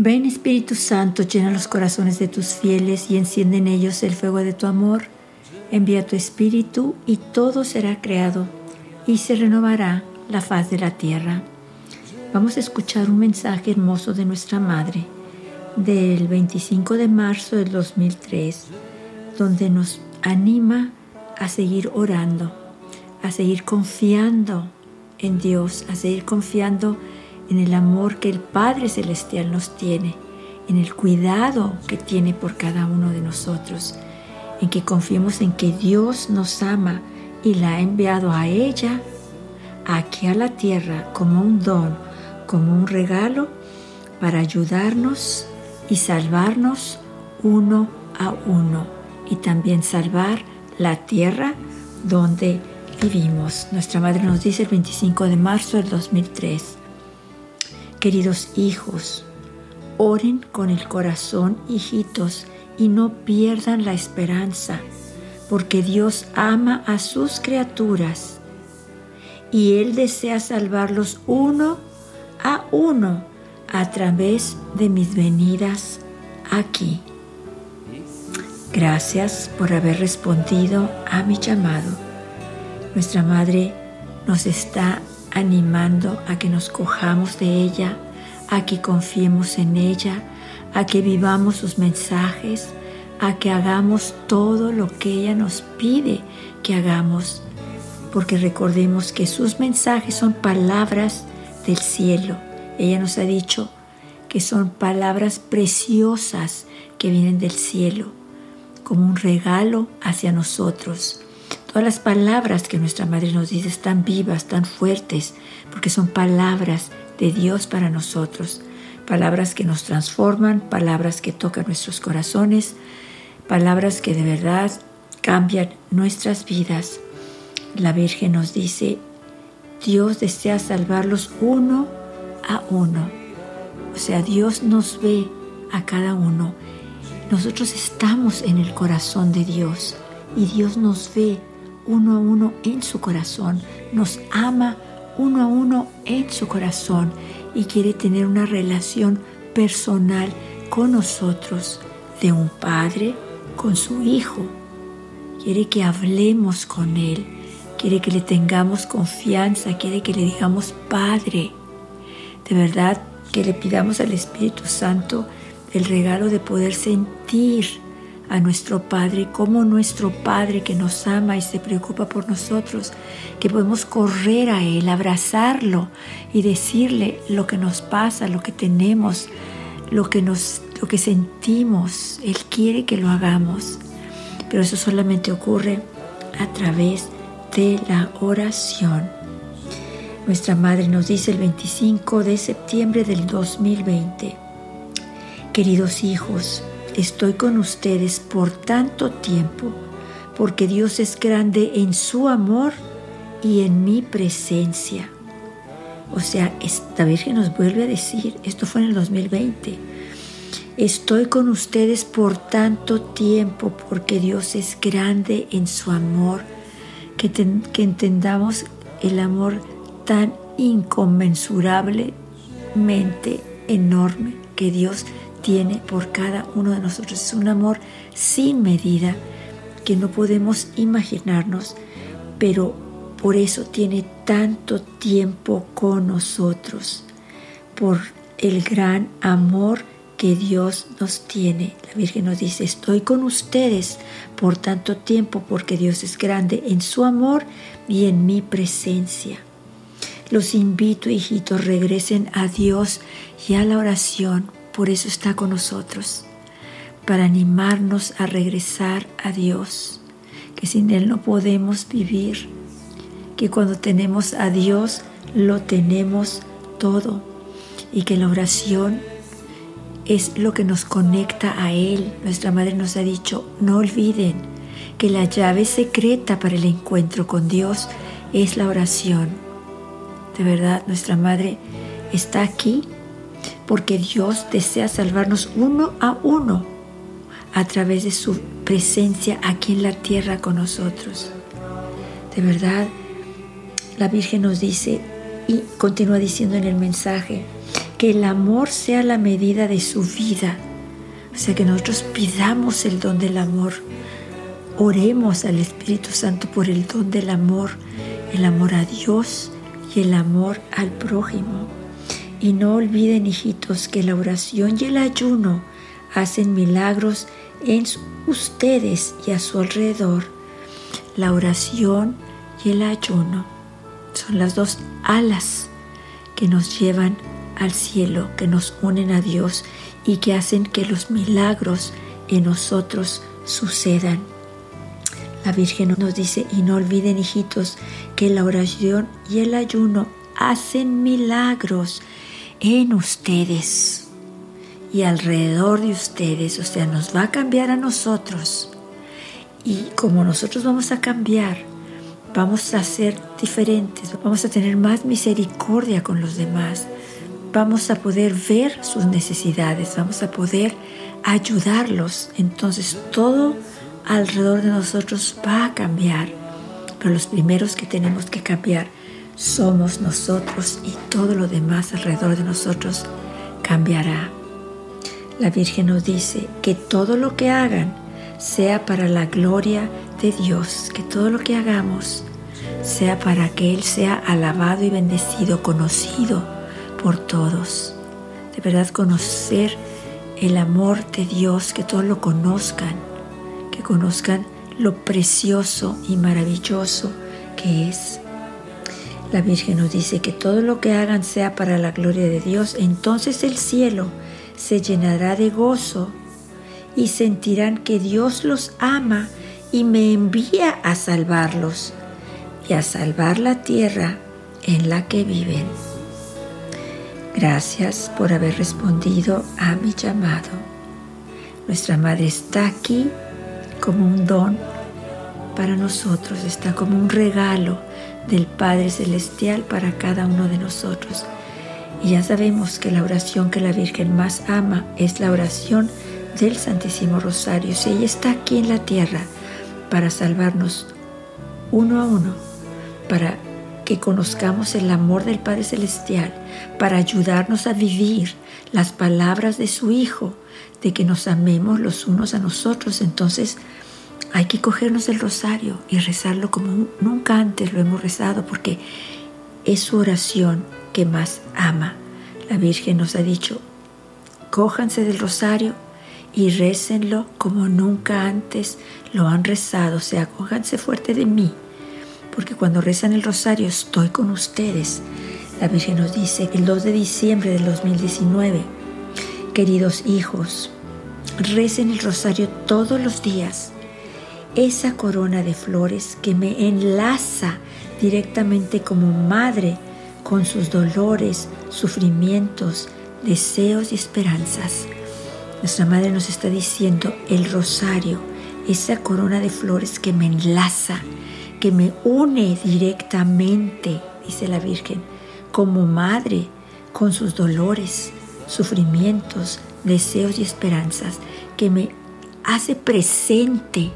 Ven Espíritu Santo, llena los corazones de tus fieles y enciende en ellos el fuego de tu amor. Envía tu Espíritu y todo será creado y se renovará la faz de la tierra. Vamos a escuchar un mensaje hermoso de nuestra Madre del 25 de marzo del 2003, donde nos anima a seguir orando, a seguir confiando en Dios, a seguir confiando en el amor que el Padre Celestial nos tiene, en el cuidado que tiene por cada uno de nosotros, en que confiemos en que Dios nos ama y la ha enviado a ella, aquí a la tierra, como un don, como un regalo, para ayudarnos y salvarnos uno a uno y también salvar la tierra donde vivimos. Nuestra madre nos dice el 25 de marzo del 2003. Queridos hijos, oren con el corazón, hijitos, y no pierdan la esperanza, porque Dios ama a sus criaturas y Él desea salvarlos uno a uno a través de mis venidas aquí. Gracias por haber respondido a mi llamado. Nuestra Madre nos está animando a que nos cojamos de ella, a que confiemos en ella, a que vivamos sus mensajes, a que hagamos todo lo que ella nos pide que hagamos, porque recordemos que sus mensajes son palabras del cielo. Ella nos ha dicho que son palabras preciosas que vienen del cielo, como un regalo hacia nosotros. Todas las palabras que nuestra Madre nos dice están vivas, tan fuertes, porque son palabras de Dios para nosotros. Palabras que nos transforman, palabras que tocan nuestros corazones, palabras que de verdad cambian nuestras vidas. La Virgen nos dice, Dios desea salvarlos uno a uno. O sea, Dios nos ve a cada uno. Nosotros estamos en el corazón de Dios y Dios nos ve uno a uno en su corazón, nos ama uno a uno en su corazón y quiere tener una relación personal con nosotros, de un padre con su hijo. Quiere que hablemos con Él, quiere que le tengamos confianza, quiere que le digamos Padre. De verdad que le pidamos al Espíritu Santo el regalo de poder sentir a nuestro Padre como nuestro Padre que nos ama y se preocupa por nosotros, que podemos correr a Él, abrazarlo y decirle lo que nos pasa, lo que tenemos, lo que, nos, lo que sentimos. Él quiere que lo hagamos, pero eso solamente ocurre a través de la oración. Nuestra Madre nos dice el 25 de septiembre del 2020, queridos hijos, estoy con ustedes por tanto tiempo, porque Dios es grande en su amor y en mi presencia. O sea, esta Virgen nos vuelve a decir, esto fue en el 2020, estoy con ustedes por tanto tiempo, porque Dios es grande en su amor, que, entendamos el amor tan inconmensurablemente enorme que Dios tiene por cada uno de nosotros. Es un amor sin medida que no podemos imaginarnos, pero por eso tiene tanto tiempo con nosotros, por el gran amor que Dios nos tiene. La Virgen nos dice, estoy con ustedes por tanto tiempo porque Dios es grande en su amor y en mi presencia. Los invito, hijitos, regresen a Dios y a la oración por eso está con nosotros, para animarnos a regresar a Dios, que sin Él no podemos vivir, que cuando tenemos a Dios lo tenemos todo y que la oración es lo que nos conecta a Él. Nuestra Madre nos ha dicho, no olviden que la llave secreta para el encuentro con Dios es la oración. De verdad, nuestra Madre está aquí porque Dios desea salvarnos uno a uno a través de su presencia aquí en la tierra con nosotros. De verdad, la Virgen nos dice y continúa diciendo en el mensaje que el amor sea la medida de su vida. O sea, que nosotros pidamos el don del amor. Oremos al Espíritu Santo por el don del amor, el amor a Dios y el amor al prójimo. Y no olviden, hijitos, que la oración y el ayuno hacen milagros en ustedes y a su alrededor. La oración y el ayuno son las dos alas que nos llevan al cielo, que nos unen a Dios y que hacen que los milagros en nosotros sucedan. La Virgen nos dice, y no olviden hijitos, que la oración y el ayuno hacen milagros en ustedes y alrededor de ustedes, o sea, nos va a cambiar a nosotros. Y como nosotros vamos a cambiar, vamos a ser diferentes, vamos a tener más misericordia con los demás, vamos a poder ver sus necesidades, vamos a poder ayudarlos. Entonces todo alrededor de nosotros va a cambiar, pero los primeros que tenemos que cambiar somos nosotros y todo lo demás alrededor de nosotros cambiará. La Virgen nos dice que todo lo que hagan sea para la gloria de Dios, que todo lo que hagamos sea para que Él sea alabado y bendecido, conocido por todos. De verdad conocer el amor de Dios, que todos lo conozcan, que conozcan lo precioso y maravilloso que es. La Virgen nos dice que todo lo que hagan sea para la gloria de Dios, entonces el cielo se llenará de gozo y sentirán que Dios los ama y me envía a salvarlos y a salvar la tierra en la que viven. Gracias por haber respondido a mi llamado. Nuestra Madre está aquí como un don para nosotros, está como un regalo del Padre Celestial para cada uno de nosotros. Y ya sabemos que la oración que la Virgen más ama es la oración del Santísimo Rosario. Si ella está aquí en la tierra para salvarnos uno a uno, para que conozcamos el amor del Padre Celestial, para ayudarnos a vivir las palabras de su Hijo, de que nos amemos los unos a nosotros, entonces hay que cogernos el rosario y rezarlo como nunca antes lo hemos rezado, porque es su oración que más ama. La Virgen nos ha dicho, cójanse del rosario y récenlo como nunca antes lo han rezado, o sea, cójanse fuerte de mí, porque cuando rezan el rosario estoy con ustedes. La Virgen nos dice el 2 de diciembre del 2019, queridos hijos, recen el rosario todos los días esa corona de flores que me enlaza directamente como madre con sus dolores, sufrimientos, deseos y esperanzas. Nuestra madre nos está diciendo el rosario, esa corona de flores que me enlaza, que me une directamente, dice la Virgen, como madre con sus dolores, sufrimientos, deseos y esperanzas, que me hace presente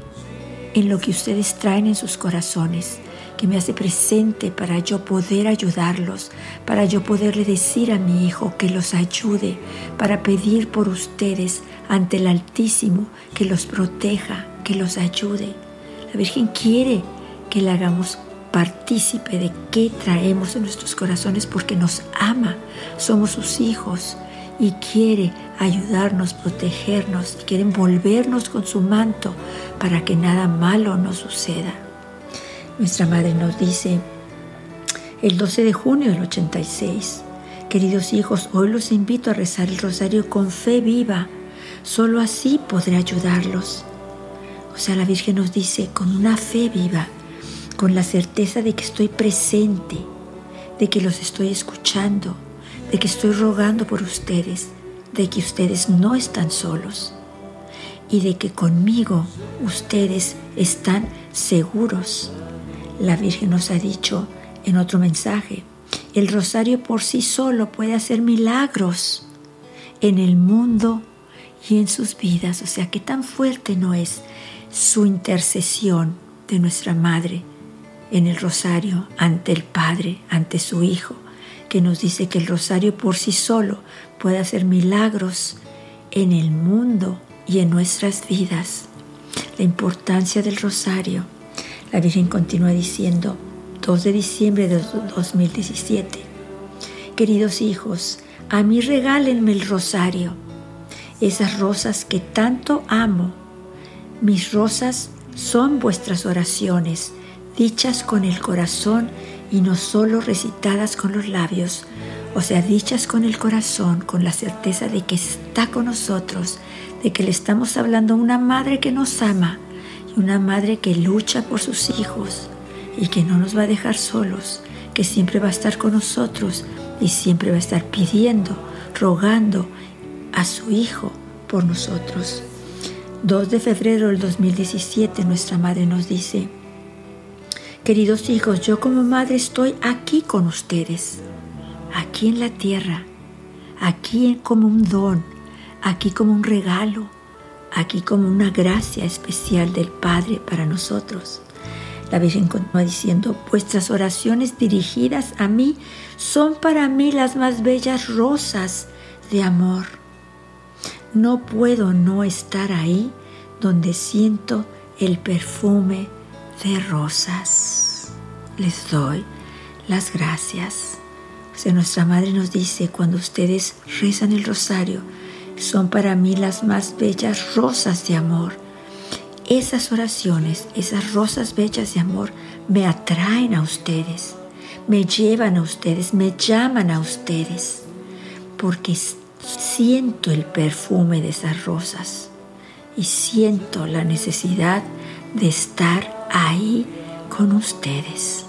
en lo que ustedes traen en sus corazones, que me hace presente para yo poder ayudarlos, para yo poderle decir a mi hijo que los ayude, para pedir por ustedes ante el Altísimo que los proteja, que los ayude. La Virgen quiere que le hagamos partícipe de qué traemos en nuestros corazones porque nos ama, somos sus hijos y quiere ayudarnos, protegernos, y quiere envolvernos con su manto para que nada malo nos suceda. Nuestra madre nos dice el 12 de junio del 86, queridos hijos, hoy los invito a rezar el rosario con fe viva, solo así podré ayudarlos. O sea, la Virgen nos dice con una fe viva, con la certeza de que estoy presente, de que los estoy escuchando, de que estoy rogando por ustedes, de que ustedes no están solos y de que conmigo ustedes están seguros. La Virgen nos ha dicho en otro mensaje, el rosario por sí solo puede hacer milagros en el mundo y en sus vidas. O sea, que tan fuerte no es su intercesión de nuestra Madre en el rosario ante el Padre, ante su Hijo, que nos dice que el rosario por sí solo puede hacer milagros en el mundo y en nuestras vidas. La importancia del rosario. La Virgen continúa diciendo, 2 de diciembre de 2017, queridos hijos, a mí regálenme el rosario, esas rosas que tanto amo. Mis rosas son vuestras oraciones, dichas con el corazón y no solo recitadas con los labios, o sea, dichas con el corazón, con la certeza de que está con nosotros, de que le estamos hablando a una madre que nos ama y una madre que lucha por sus hijos y que no nos va a dejar solos, que siempre va a estar con nosotros y siempre va a estar pidiendo, rogando a su Hijo por nosotros. 2 de febrero del 2017 nuestra madre nos dice, Queridos hijos, yo como madre estoy aquí con ustedes, aquí en la tierra, aquí como un don, aquí como un regalo, aquí como una gracia especial del Padre para nosotros. La Virgen continúa diciendo, vuestras oraciones dirigidas a mí son para mí las más bellas rosas de amor. No puedo no estar ahí donde siento el perfume de rosas. Les doy las gracias. O nuestra madre nos dice, cuando ustedes rezan el rosario, son para mí las más bellas rosas de amor. Esas oraciones, esas rosas bellas de amor, me atraen a ustedes, me llevan a ustedes, me llaman a ustedes, porque siento el perfume de esas rosas y siento la necesidad de estar ahí con ustedes.